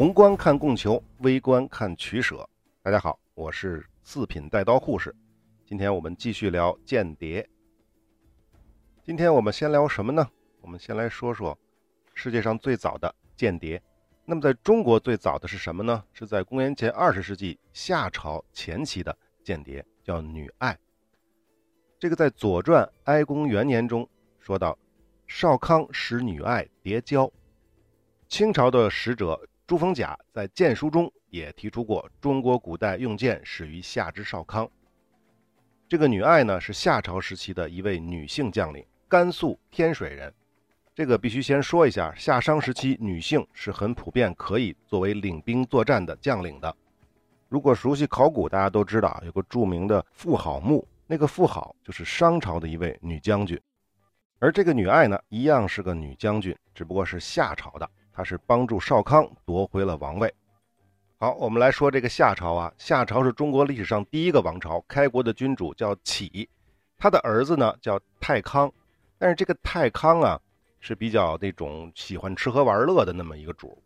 宏观看供求，微观看取舍。大家好，我是四品带刀护士。今天我们继续聊间谍。今天我们先聊什么呢？我们先来说说世界上最早的间谍。那么在中国最早的是什么呢？是在公元前二十世纪夏朝前期的间谍，叫女爱。这个在《左传》哀公元年中说到，少康使女爱叠交。清朝的使者朱逢甲在谏书中也提出过，中国古代用剑始于夏之少康。这个女爱呢，是夏朝时期的一位女性将领，甘肃天水人。这个必须先说一下，夏商时期女性是很普遍可以作为领兵作战的将领的。如果熟悉考古，大家都知道有个著名的妇好墓，那个妇好就是商朝的一位女将军。而这个女爱呢，一样是个女将军，只不过是夏朝的，他是帮助少康夺回了王位。好，我们来说这个夏朝啊。夏朝是中国历史上第一个王朝，开国的君主叫启，他的儿子呢叫太康。但是这个太康啊是比较那种喜欢吃喝玩乐的那么一个主，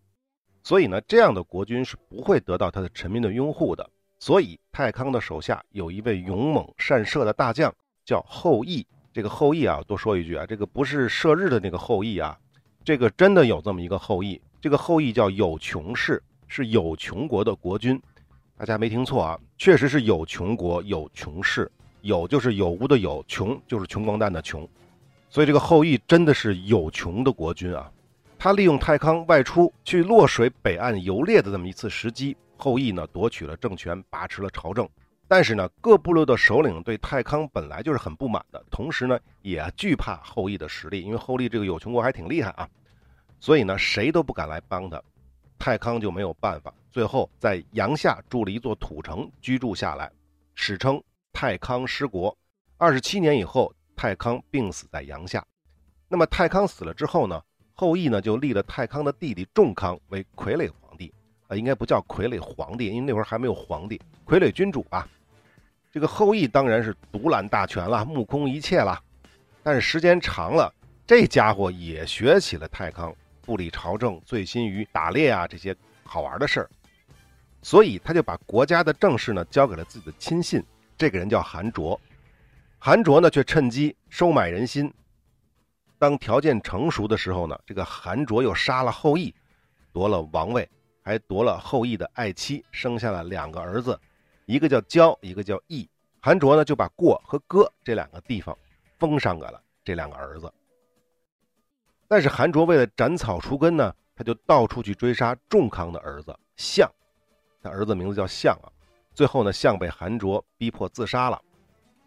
所以呢这样的国君是不会得到他的臣民的拥护的。所以太康的手下有一位勇猛善射的大将叫后羿。这个后羿啊，多说一句啊，这个不是射日的那个后羿啊，这个真的有这么一个后羿。这个后羿叫有穷氏。是有穷国的国君，大家没听错啊，确实是有穷国有穷氏，有就是有无的有，穷就是穷光蛋的穷，所以这个后羿真的是有穷的国君啊。他利用太康外出去洛水北岸游猎的这么一次时机，后羿呢夺取了政权，把持了朝政。但是呢，各部落的首领对太康本来就是很不满的，同时呢也惧怕后羿的实力，因为后羿这个有穷国还挺厉害啊，所以呢谁都不敢来帮他。太康就没有办法，最后在阳夏筑了一座土城居住下来，史称太康失国。二十七年以后，太康病死在阳夏。那么太康死了之后呢，后羿呢就立了太康的弟弟仲康为傀儡皇帝，啊，应该不叫傀儡皇帝，因为那会儿还没有皇帝，傀儡君主啊。这个后羿当然是独揽大权了，目空一切了。但是时间长了，这家伙也学起了太康。不理朝政，醉心于打猎啊这些好玩的事儿，所以他就把国家的政事呢交给了自己的亲信，这个人叫韩卓。韩卓呢却趁机收买人心。当条件成熟的时候呢，这个韩卓又杀了后羿，夺了王位，还夺了后羿的爱妻，生下了两个儿子，一个叫焦，一个叫义。韩卓呢就把过和歌这两个地方封赏给了这两个儿子。但是韩卓为了斩草除根呢，他就到处去追杀仲康的儿子项，他儿子名字叫项啊。最后呢，项被韩卓逼迫自杀了。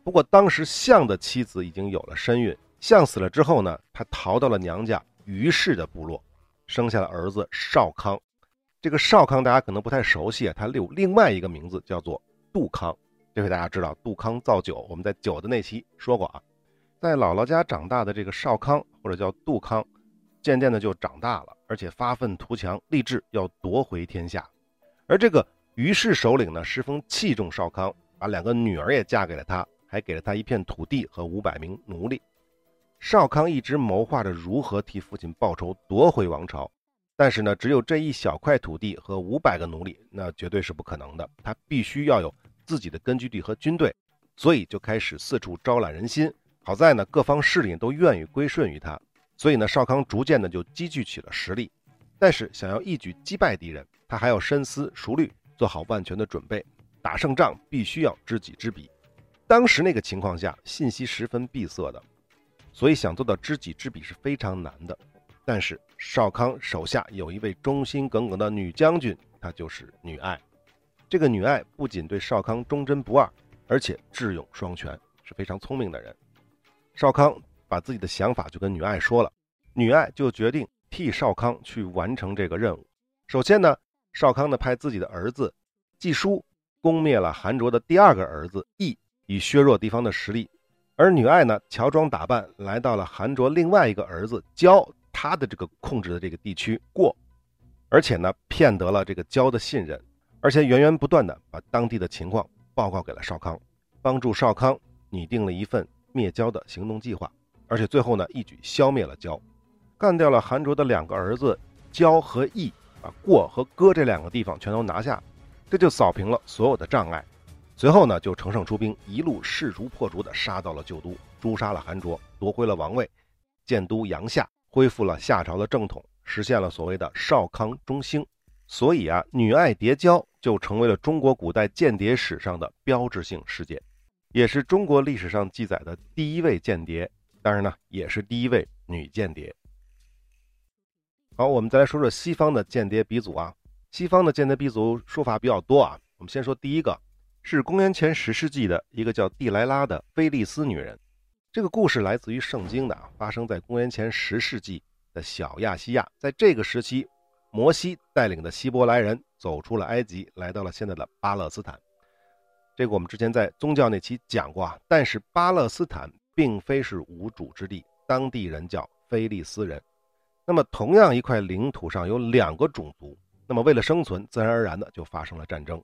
不过当时项的妻子已经有了身孕，项死了之后呢，他逃到了娘家于氏的部落，生下了儿子少康。这个少康大家可能不太熟悉啊，他有另外一个名字叫做杜康。这回大家知道杜康造酒，我们在酒的那期说过啊。在姥姥家长大的这个少康，或者叫杜康，渐渐的就长大了，而且发愤图强，立志要夺回天下。而这个于氏首领呢，十分器重少康，把两个女儿也嫁给了他，还给了他一片土地和五百名奴隶。少康一直谋划着如何替父亲报仇，夺回王朝。但是呢，只有这一小块土地和五百个奴隶，那绝对是不可能的。他必须要有自己的根据地和军队，所以就开始四处招揽人心。好在呢，各方势力都愿意归顺于他，所以呢，少康逐渐的就积聚起了实力。但是想要一举击败敌人，他还要深思熟虑，做好万全的准备。打胜仗必须要知己知彼。当时那个情况下，信息十分闭塞的，所以想做到知己知彼是非常难的。但是少康手下有一位忠心耿耿的女将军，她就是女爱。这个女爱不仅对少康忠贞不二，而且智勇双全，是非常聪明的人。少康把自己的想法就跟女爱说了，女爱就决定替少康去完成这个任务。首先呢，少康呢派自己的儿子季叔攻灭了韩卓的第二个儿子义，以削弱敌方的实力。而女爱呢，乔装打扮来到了韩卓另外一个儿子焦他的这个控制的这个地区过，而且呢骗得了这个焦的信任，而且源源不断的把当地的情况报告给了少康，帮助少康拟定了一份。灭焦的行动计划，而且最后呢，一举消灭了焦，干掉了韩卓的两个儿子焦和义，把过和歌这两个地方全都拿下，这就扫平了所有的障碍。随后呢，就乘胜出兵，一路势如破竹地杀到了旧都，诛杀了韩卓，夺回了王位，建都阳夏，恢复了夏朝的正统，实现了所谓的少康中兴。所以啊，女爱蝶娇就成为了中国古代间谍史上的标志性事件，也是中国历史上记载的第一位间谍。当然呢，也是第一位女间谍。好，我们再来说说西方的间谍鼻祖啊。西方的间谍鼻祖说法比较多啊。我们先说第一个，是公元前十世纪的一个叫蒂莱拉的菲利斯女人。这个故事来自于圣经的，发生在公元前十世纪的小亚细亚。在这个时期，摩西带领的希伯来人走出了埃及，来到了现在的巴勒斯坦。这个我们之前在宗教那期讲过啊。但是巴勒斯坦。并非是无主之地，当地人叫菲利斯人。那么，同样一块领土上有两个种族，那么为了生存，自然而然的就发生了战争。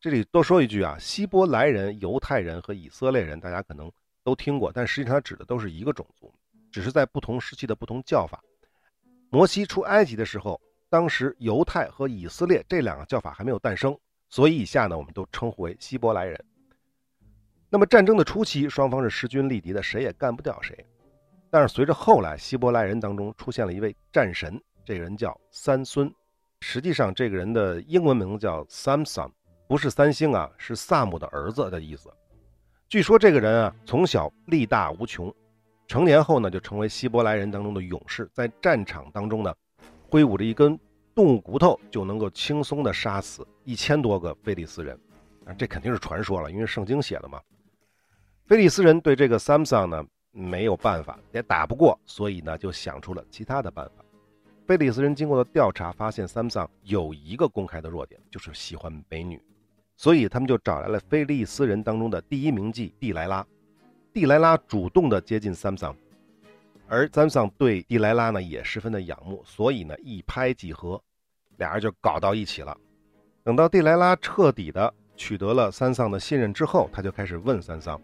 这里多说一句啊，希伯来人、犹太人和以色列人，大家可能都听过，但实际上它指的都是一个种族，只是在不同时期的不同叫法。摩西出埃及的时候，当时犹太和以色列这两个叫法还没有诞生，所以以下呢，我们都称呼为希伯来人。那么战争的初期，双方是势均力敌的，谁也干不掉谁。但是随着后来，希伯来人当中出现了一位战神，这个人叫三孙。实际上，这个人的英文名字叫 Samson，不是三星啊，是萨姆的儿子的意思。据说这个人啊，从小力大无穷，成年后呢，就成为希伯来人当中的勇士，在战场当中呢，挥舞着一根动物骨头，就能够轻松地杀死一千多个菲利斯人。啊，这肯定是传说了，因为圣经写的嘛。菲利斯人对这个 Samson 呢没有办法，也打不过，所以呢就想出了其他的办法。菲利斯人经过的调查发现，Samson 有一个公开的弱点，就是喜欢美女，所以他们就找来了菲利斯人当中的第一名妓蒂莱拉。蒂莱拉主动的接近 Samson，而 Samson 对蒂莱拉呢也十分的仰慕，所以呢一拍即合，俩人就搞到一起了。等到蒂莱拉彻底的取得了三桑的信任之后，他就开始问三桑。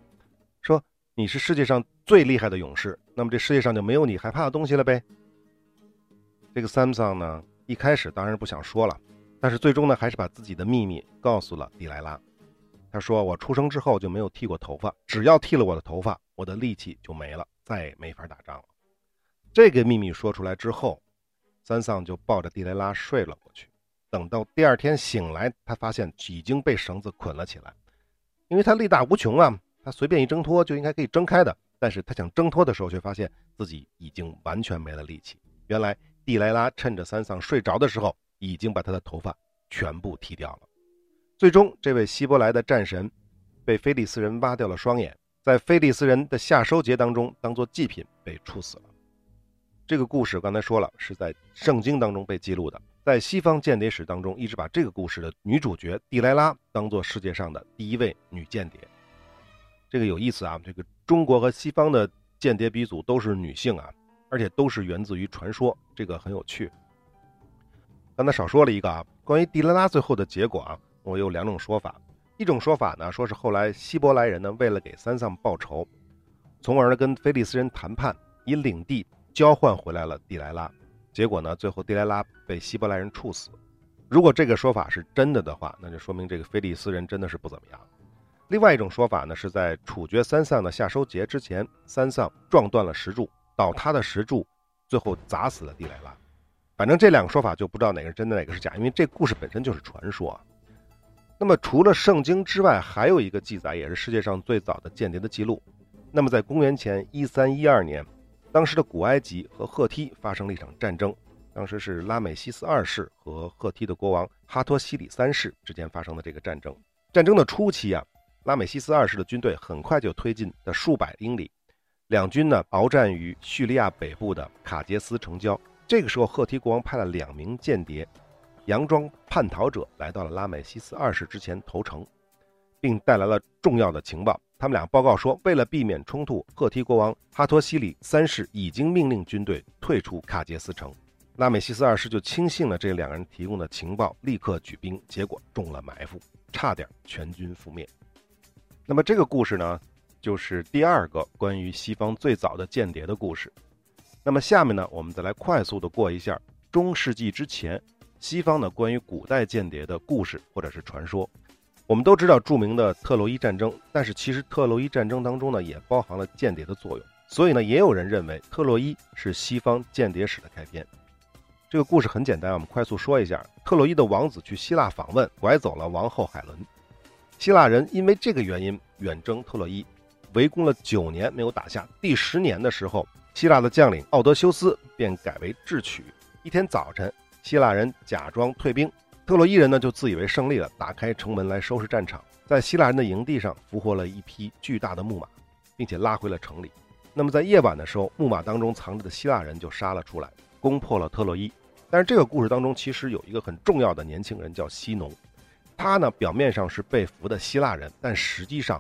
说你是世界上最厉害的勇士，那么这世界上就没有你害怕的东西了呗？这个 Samson 呢，一开始当然不想说了，但是最终呢，还是把自己的秘密告诉了蒂莱拉。他说：“我出生之后就没有剃过头发，只要剃了我的头发，我的力气就没了，再也没法打仗了。”这个秘密说出来之后，三藏就抱着蒂雷拉睡了过去。等到第二天醒来，他发现已经被绳子捆了起来，因为他力大无穷啊。他随便一挣脱就应该可以挣开的，但是他想挣脱的时候，却发现自己已经完全没了力气。原来蒂雷拉趁着三藏睡着的时候，已经把他的头发全部剃掉了。最终，这位希伯来的战神被菲利斯人挖掉了双眼，在菲利斯人的夏收节当中当做祭品被处死了。这个故事刚才说了，是在圣经当中被记录的，在西方间谍史当中，一直把这个故事的女主角蒂莱拉当做世界上的第一位女间谍。这个有意思啊！这个中国和西方的间谍鼻祖都是女性啊，而且都是源自于传说，这个很有趣。刚才少说了一个啊，关于蒂莱拉最后的结果啊，我有两种说法。一种说法呢，说是后来希伯来人呢为了给三藏报仇，从而呢跟菲利斯人谈判，以领地交换回来了蒂莱拉。结果呢，最后蒂莱拉被希伯来人处死。如果这个说法是真的的话，那就说明这个菲利斯人真的是不怎么样。另外一种说法呢，是在处决三藏的夏收节之前，三藏撞断了石柱，倒塌的石柱最后砸死了蒂莱拉。反正这两个说法就不知道哪个是真的，哪个是假，因为这故事本身就是传说。那么除了圣经之外，还有一个记载，也是世界上最早的间谍的记录。那么在公元前一三一二年，当时的古埃及和赫梯发生了一场战争，当时是拉美西斯二世和赫梯的国王哈托西里三世之间发生的这个战争。战争的初期啊。拉美西斯二世的军队很快就推进了数百英里，两军呢鏖战于叙利亚北部的卡杰斯城郊。这个时候，赫梯国王派了两名间谍，佯装叛逃者来到了拉美西斯二世之前投诚，并带来了重要的情报。他们俩报告说，为了避免冲突，赫梯国王哈托西里三世已经命令军队退出卡杰斯城。拉美西斯二世就轻信了这两个人提供的情报，立刻举兵，结果中了埋伏，差点全军覆灭。那么这个故事呢，就是第二个关于西方最早的间谍的故事。那么下面呢，我们再来快速的过一下中世纪之前西方呢关于古代间谍的故事或者是传说。我们都知道著名的特洛伊战争，但是其实特洛伊战争当中呢也包含了间谍的作用。所以呢，也有人认为特洛伊是西方间谍史的开篇。这个故事很简单，我们快速说一下：特洛伊的王子去希腊访问，拐走了王后海伦。希腊人因为这个原因远征特洛伊，围攻了九年没有打下。第十年的时候，希腊的将领奥德修斯便改为智取。一天早晨，希腊人假装退兵。特洛伊人呢就自以为胜利了，打开城门来收拾战场，在希腊人的营地上俘获了一匹巨大的木马，并且拉回了城里。那么在夜晚的时候，木马当中藏着的希腊人就杀了出来，攻破了特洛伊。但是这个故事当中其实有一个很重要的年轻人叫西农，他呢表面上是被俘的希腊人，但实际上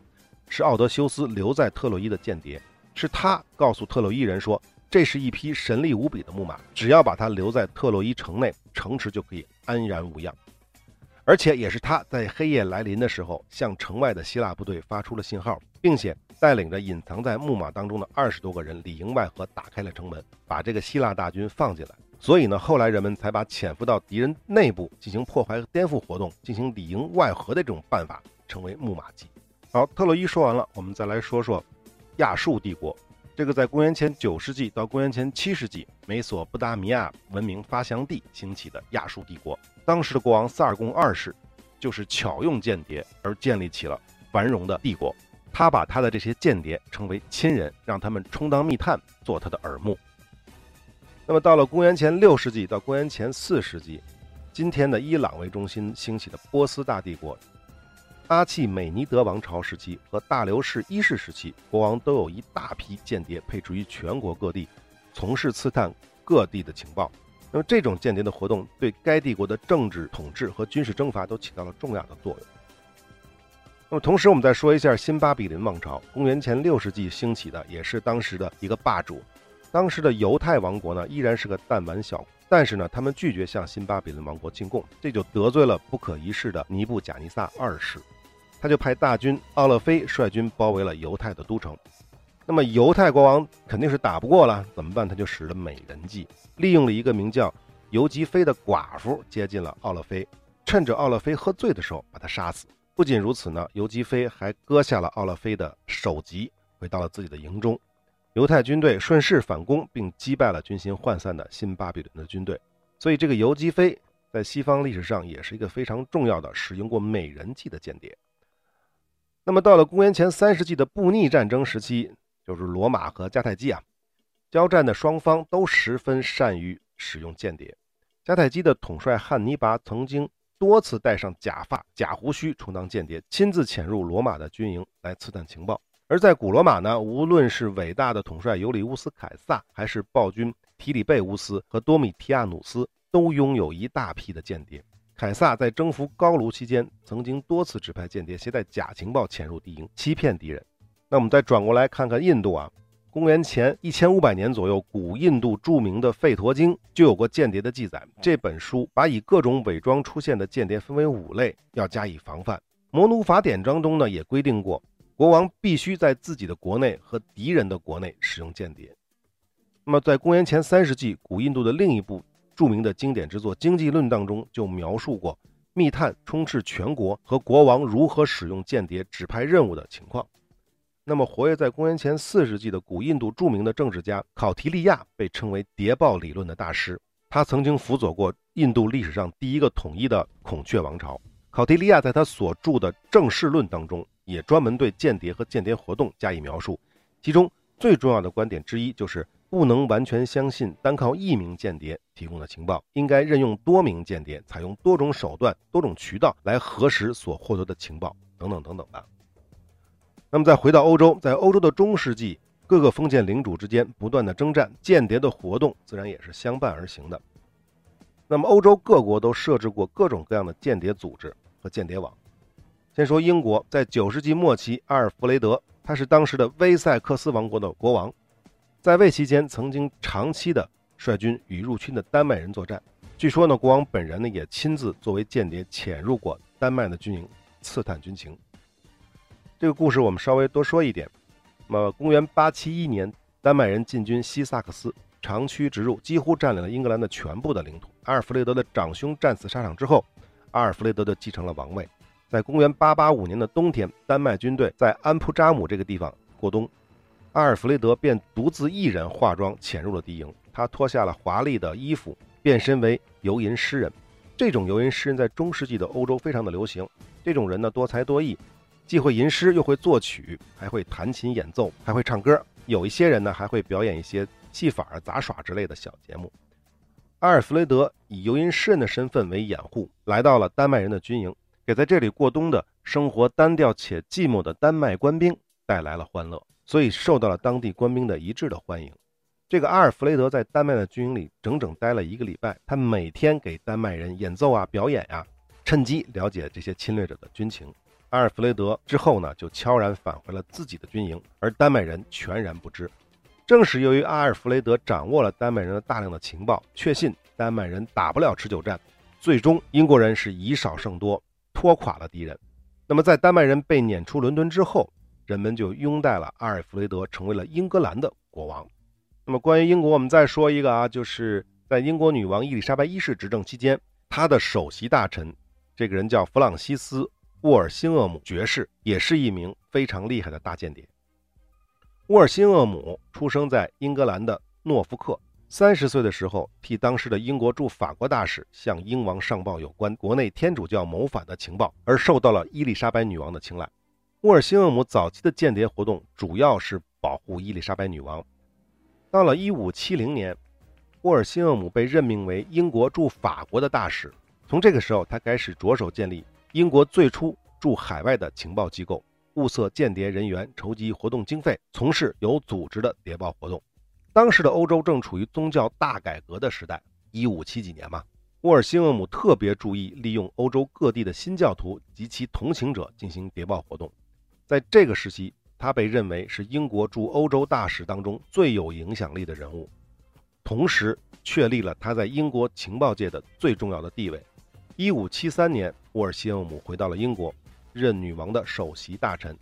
是奥德修斯留在特洛伊的间谍，是他告诉特洛伊人说。这是一匹神力无比的木马，只要把它留在特洛伊城内，城池就可以安然无恙。而且也是他在黑夜来临的时候，向城外的希腊部队发出了信号，并且带领着隐藏在木马当中的二十多个人里应外合，打开了城门，把这个希腊大军放进来。所以呢，后来人们才把潜伏到敌人内部进行破坏和颠覆活动，进行里应外合的这种办法，称为木马计。好，特洛伊说完了，我们再来说说亚述帝国。这个在公元前九世纪到公元前七世纪，美索不达米亚文明发祥地兴起的亚述帝国，当时的国王萨尔贡二世，就是巧用间谍而建立起了繁荣的帝国。他把他的这些间谍称为亲人，让他们充当密探，做他的耳目。那么到了公元前六世纪到公元前四世纪，今天的伊朗为中心兴起的波斯大帝国。阿契美尼德王朝时期和大流士一世时期，国王都有一大批间谍配置于全国各地，从事刺探各地的情报。那么，这种间谍的活动对该帝国的政治统治和军事征伐都起到了重要的作用。那么，同时我们再说一下新巴比伦王朝，公元前六世纪兴起的，也是当时的一个霸主。当时的犹太王国呢，依然是个弹丸小国，但是呢，他们拒绝向新巴比伦王国进贡，这就得罪了不可一世的尼布贾尼撒二世。他就派大军奥勒菲率军包围了犹太的都城，那么犹太国王肯定是打不过了，怎么办？他就使了美人计，利用了一个名叫尤吉菲的寡妇接近了奥勒菲，趁着奥勒菲喝醉的时候把他杀死。不仅如此呢，尤吉菲还割下了奥勒菲的首级，回到了自己的营中。犹太军队顺势反攻，并击败了军心涣散的新巴比伦的军队。所以这个尤吉菲在西方历史上也是一个非常重要的使用过美人计的间谍。那么到了公元前三世纪的布匿战争时期，就是罗马和迦太基啊，交战的双方都十分善于使用间谍。迦太基的统帅汉尼拔曾经多次戴上假发、假胡须充当间谍，亲自潜入罗马的军营来刺探情报。而在古罗马呢，无论是伟大的统帅尤里乌斯·凯撒，还是暴君提里贝乌斯和多米提亚努斯，都拥有一大批的间谍。凯撒在征服高卢期间，曾经多次指派间谍携带假情报潜入敌营，欺骗敌人。那我们再转过来看看印度啊，公元前一千五百年左右，古印度著名的《吠陀经》就有过间谍的记载。这本书把以各种伪装出现的间谍分为五类，要加以防范。《摩奴法典》章中呢，也规定过，国王必须在自己的国内和敌人的国内使用间谍。那么，在公元前三世纪，古印度的另一部。著名的经典之作《经济论》当中就描述过密探充斥全国和国王如何使用间谍指派任务的情况。那么，活跃在公元前四世纪的古印度著名的政治家考提利亚被称为谍报理论的大师，他曾经辅佐过印度历史上第一个统一的孔雀王朝。考提利亚在他所著的《政事论》当中也专门对间谍和间谍活动加以描述，其中最重要的观点之一就是。不能完全相信单靠一名间谍提供的情报，应该任用多名间谍，采用多种手段、多种渠道来核实所获得的情报，等等等等吧。那么再回到欧洲，在欧洲的中世纪，各个封建领主之间不断的征战，间谍的活动自然也是相伴而行的。那么欧洲各国都设置过各种各样的间谍组织和间谍网。先说英国，在九世纪末期，阿尔弗雷德他是当时的威塞克斯王国的国王。在位期间，曾经长期的率军与入侵的丹麦人作战。据说呢，国王本人呢也亲自作为间谍潜入过丹麦的军营，刺探军情。这个故事我们稍微多说一点。那么，公元871年，丹麦人进军西萨克斯，长驱直入，几乎占领了英格兰的全部的领土，阿尔弗雷德的长兄战死沙场之后，阿尔弗雷德就继承了王位。在公元885年的冬天，丹麦军队在安普扎姆这个地方过冬，阿尔弗雷德便独自一人化妆潜入了敌营。他脱下了华丽的衣服，变身为游吟诗人。这种游吟诗人在中世纪的欧洲非常的流行。这种人呢，多才多艺，既会吟诗，又会作曲，还会弹琴演奏，还会唱歌。有一些人呢，还会表演一些戏法、杂耍之类的小节目。阿尔弗雷德以游吟诗人的身份为掩护，来到了丹麦人的军营。给在这里过冬的生活单调且寂寞的丹麦官兵带来了欢乐，所以受到了当地官兵的一致的欢迎。这个阿尔弗雷德在丹麦的军营里整整待了一个礼拜，他每天给丹麦人演奏啊、表演呀，趁机了解这些侵略者的军情。阿尔弗雷德之后呢，就悄然返回了自己的军营，而丹麦人全然不知。正是由于阿尔弗雷德掌握了丹麦人的大量的情报，确信丹麦人打不了持久战，最终英国人是以少胜多。拖垮了敌人。那么，在丹麦人被撵出伦敦之后，人们就拥戴了阿尔弗雷德，成为了英格兰的国王。那么，关于英国，我们再说一个啊，就是在英国女王伊丽莎白一世执政期间，她的首席大臣，这个人叫弗朗西斯·沃尔辛厄姆爵士，也是一名非常厉害的大间谍。沃尔辛厄姆出生在英格兰的诺福克。三十岁的时候，替当时的英国驻法国大使向英王上报有关国内天主教谋反的情报，而受到了伊丽莎白女王的青睐。沃尔辛厄姆早期的间谍活动主要是保护伊丽莎白女王。到了1570年，沃尔辛厄姆被任命为英国驻法国的大使。从这个时候，他开始着手建立英国最初驻海外的情报机构，物色间谍人员，筹集活动经费，从事有组织的谍报活动。当时的欧洲正处于宗教大改革的时代，一五七几年嘛。沃尔辛厄姆特别注意利用欧洲各地的新教徒及其同情者进行谍报活动。在这个时期，他被认为是英国驻欧洲大使当中最有影响力的人物，同时确立了他在英国情报界的最重要的地位。一五七三年，沃尔辛厄姆回到了英国，任女王的首席大臣，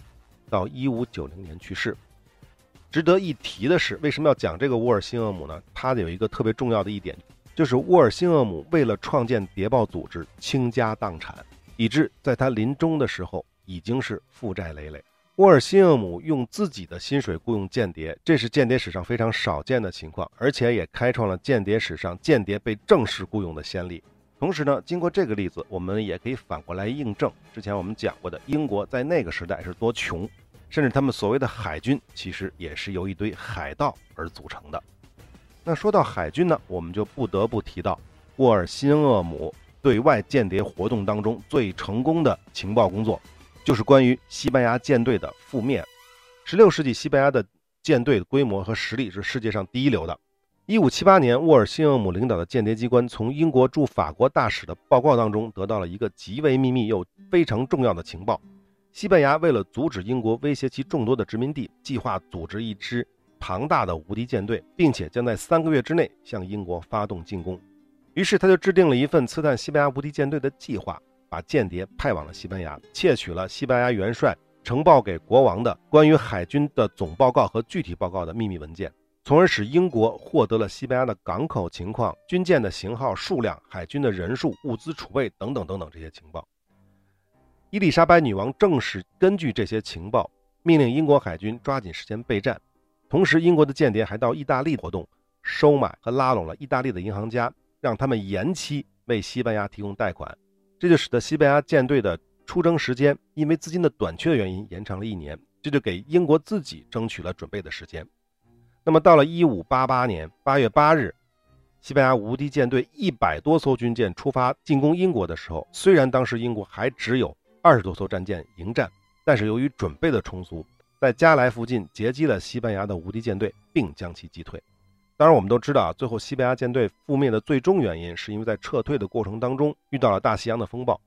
到一五九零年去世。值得一提的是，为什么要讲这个沃尔辛厄姆呢？他有一个特别重要的一点，就是沃尔辛厄姆为了创建谍报组织倾家荡产，以致在他临终的时候已经是负债累累。沃尔辛厄姆用自己的薪水雇佣间谍，这是间谍史上非常少见的情况，而且也开创了间谍史上间谍被正式雇佣的先例。同时呢，经过这个例子，我们也可以反过来印证之前我们讲过的，英国在那个时代是多穷。甚至他们所谓的海军，其实也是由一堆海盗而组成的。那说到海军呢，我们就不得不提到沃尔辛厄姆对外间谍活动当中最成功的情报工作，就是关于西班牙舰队的覆灭。十六世纪，西班牙的舰队规模和实力是世界上第一流的。一五七八年，沃尔辛厄姆领导的间谍机关从英国驻法国大使的报告当中得到了一个极为秘密又非常重要的情报。西班牙为了阻止英国威胁其众多的殖民地，计划组织一支庞大的无敌舰队，并且将在三个月之内向英国发动进攻。于是，他就制定了一份刺探西班牙无敌舰队的计划，把间谍派往了西班牙，窃取了西班牙元帅呈报给国王的关于海军的总报告和具体报告的秘密文件，从而使英国获得了西班牙的港口情况、军舰的型号、数量、海军的人数、物资储备等等等等这些情报。伊丽莎白女王正是根据这些情报，命令英国海军抓紧时间备战。同时，英国的间谍还到意大利活动，收买和拉拢了意大利的银行家，让他们延期为西班牙提供贷款。这就使得西班牙舰队的出征时间因为资金的短缺的原因延长了一年，这就给英国自己争取了准备的时间。那么，到了1588年8月8日，西班牙无敌舰队一百多艘军舰出发进攻英国的时候，虽然当时英国还只有二十多艘战舰迎战，但是由于准备的充足，在加莱附近截击了西班牙的无敌舰队，并将其击退。当然，我们都知道啊，最后西班牙舰队覆灭的最终原因是因为在撤退的过程当中遇到了大西洋的风暴。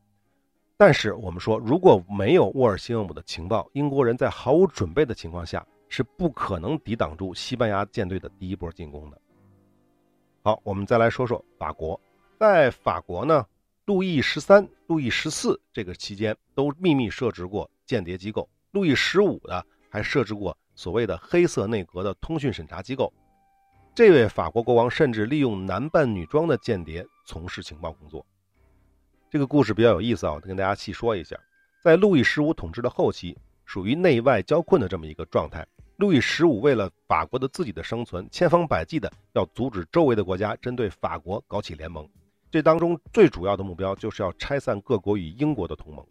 但是我们说，如果没有沃尔西厄姆的情报，英国人在毫无准备的情况下是不可能抵挡住西班牙舰队的第一波进攻的。好，我们再来说说法国，在法国呢。路易十三、路易十四这个期间都秘密设置过间谍机构，路易十五的还设置过所谓的“黑色内阁”的通讯审查机构。这位法国国王甚至利用男扮女装的间谍从事情报工作。这个故事比较有意思啊，我跟大家细说一下。在路易十五统治的后期，属于内外交困的这么一个状态。路易十五为了法国的自己的生存，千方百计的要阻止周围的国家针对法国搞起联盟。这当中最主要的目标就是要拆散各国与英国的同盟。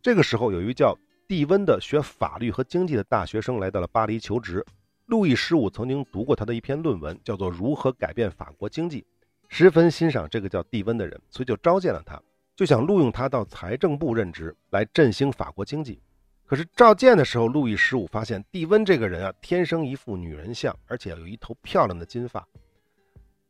这个时候，有一位叫蒂温的学法律和经济的大学生来到了巴黎求职。路易十五曾经读过他的一篇论文，叫做《如何改变法国经济》，十分欣赏这个叫蒂温的人，所以就召见了他，就想录用他到财政部任职，来振兴法国经济。可是召见的时候，路易十五发现蒂温这个人啊，天生一副女人相，而且有一头漂亮的金发。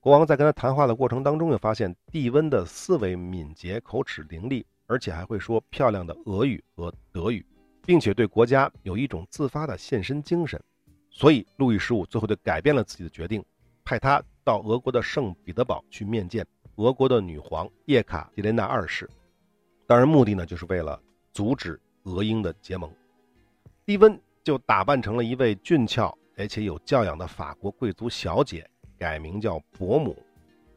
国王在跟他谈话的过程当中，又发现蒂温的思维敏捷，口齿伶俐，而且还会说漂亮的俄语和德语，并且对国家有一种自发的献身精神。所以，路易十五最后就改变了自己的决定，派他到俄国的圣彼得堡去面见俄国的女皇叶卡捷琳娜二世。当然，目的呢，就是为了阻止。俄英的结盟，蒂温就打扮成了一位俊俏而且有教养的法国贵族小姐，改名叫伯母，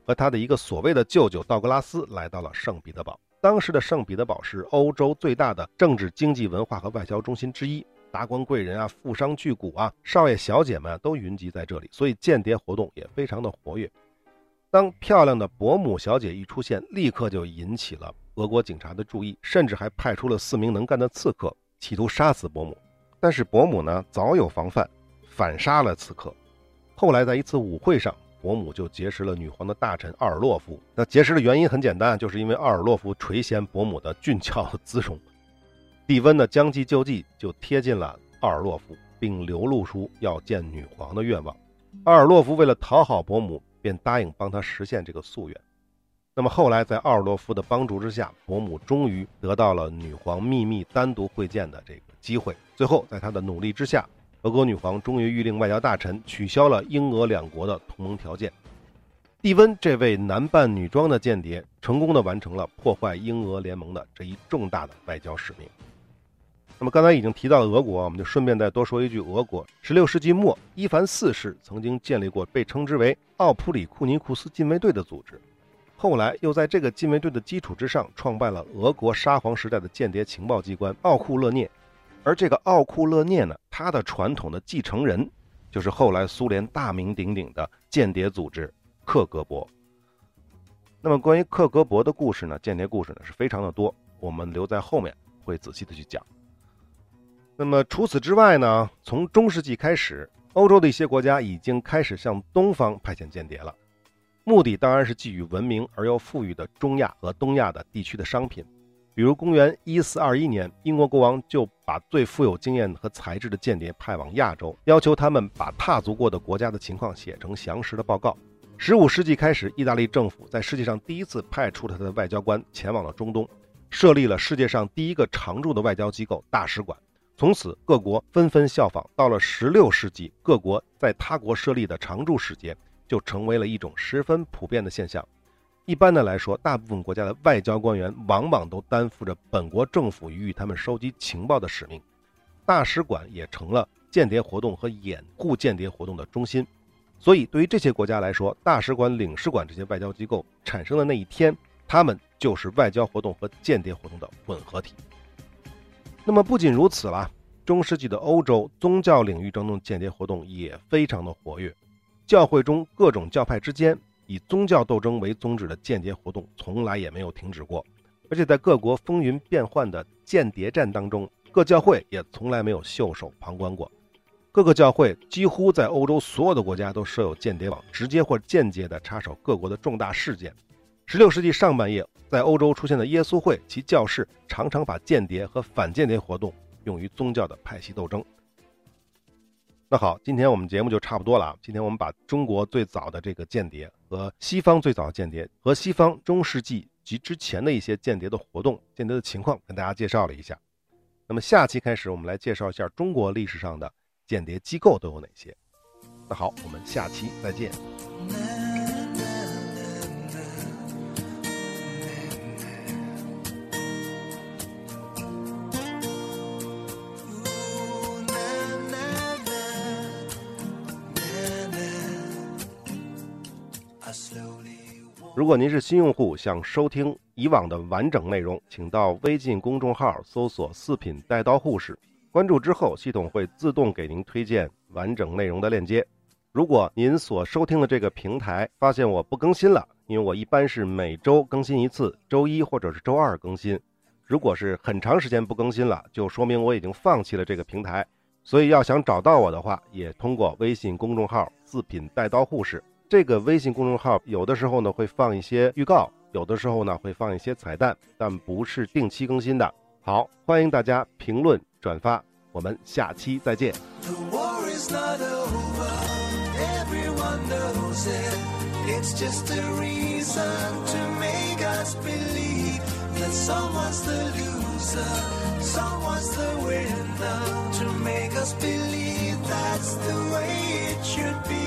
和他的一个所谓的舅舅道格拉斯来到了圣彼得堡。当时的圣彼得堡是欧洲最大的政治、经济、文化和外交中心之一，达官贵人啊、富商巨贾啊、少爷小姐们都云集在这里，所以间谍活动也非常的活跃。当漂亮的伯母小姐一出现，立刻就引起了。俄国警察的注意，甚至还派出了四名能干的刺客，企图杀死伯母。但是伯母呢，早有防范，反杀了刺客。后来在一次舞会上，伯母就结识了女皇的大臣奥尔洛夫。那结识的原因很简单，就是因为奥尔洛夫垂涎伯母的俊俏姿容。蒂温呢，将计就计，就贴近了奥尔洛夫，并流露出要见女皇的愿望。奥尔洛夫为了讨好伯母，便答应帮他实现这个夙愿。那么后来，在奥尔洛夫的帮助之下，伯母终于得到了女皇秘密单独会见的这个机会。最后，在他的努力之下，俄国女皇终于谕令外交大臣取消了英俄两国的同盟条件。蒂温这位男扮女装的间谍，成功的完成了破坏英俄联盟的这一重大的外交使命。那么刚才已经提到了俄国，我们就顺便再多说一句，俄国16世纪末，伊凡四世曾经建立过被称之为奥普里库尼库斯禁卫队的组织。后来又在这个禁卫队的基础之上，创办了俄国沙皇时代的间谍情报机关奥库勒涅。而这个奥库勒涅呢，它的传统的继承人就是后来苏联大名鼎鼎的间谍组织克格勃。那么关于克格勃的故事呢，间谍故事呢是非常的多，我们留在后面会仔细的去讲。那么除此之外呢，从中世纪开始，欧洲的一些国家已经开始向东方派遣间谍了。目的当然是寄予文明而又富裕的中亚和东亚的地区的商品，比如公元一四二一年，英国国王就把最富有经验和才智的间谍派往亚洲，要求他们把踏足过的国家的情况写成详实的报告。十五世纪开始，意大利政府在世界上第一次派出了他的外交官前往了中东，设立了世界上第一个常驻的外交机构——大使馆。从此，各国纷纷效仿。到了十六世纪，各国在他国设立的常驻使节。就成为了一种十分普遍的现象。一般的来说，大部分国家的外交官员往往都担负着本国政府予以他们收集情报的使命。大使馆也成了间谍活动和掩护间谍活动的中心。所以，对于这些国家来说，大使馆、领事馆这些外交机构产生的那一天，他们就是外交活动和间谍活动的混合体。那么，不仅如此了，中世纪的欧洲宗教领域当中间谍活动也非常的活跃。教会中各种教派之间以宗教斗争为宗旨的间谍活动从来也没有停止过，而且在各国风云变幻的间谍战当中，各教会也从来没有袖手旁观过。各个教会几乎在欧洲所有的国家都设有间谍网，直接或间接地插手各国的重大事件。十六世纪上半叶，在欧洲出现的耶稣会，其教士常常把间谍和反间谍活动用于宗教的派系斗争。那好，今天我们节目就差不多了啊。今天我们把中国最早的这个间谍和西方最早的间谍和西方中世纪及之前的一些间谍的活动、间谍的情况跟大家介绍了一下。那么下期开始，我们来介绍一下中国历史上的间谍机构都有哪些。那好，我们下期再见。如果您是新用户，想收听以往的完整内容，请到微信公众号搜索“四品带刀护士”，关注之后，系统会自动给您推荐完整内容的链接。如果您所收听的这个平台发现我不更新了，因为我一般是每周更新一次，周一或者是周二更新。如果是很长时间不更新了，就说明我已经放弃了这个平台。所以要想找到我的话，也通过微信公众号“四品带刀护士”这个微信公众号有的时候呢会放一些预告，有的时候呢会放一些彩蛋，但不是定期更新的。好，欢迎大家评论转发，我们下期再见。It's just a reason to make us believe that someone's the loser, someone's the winner, to make us believe that the way it should be.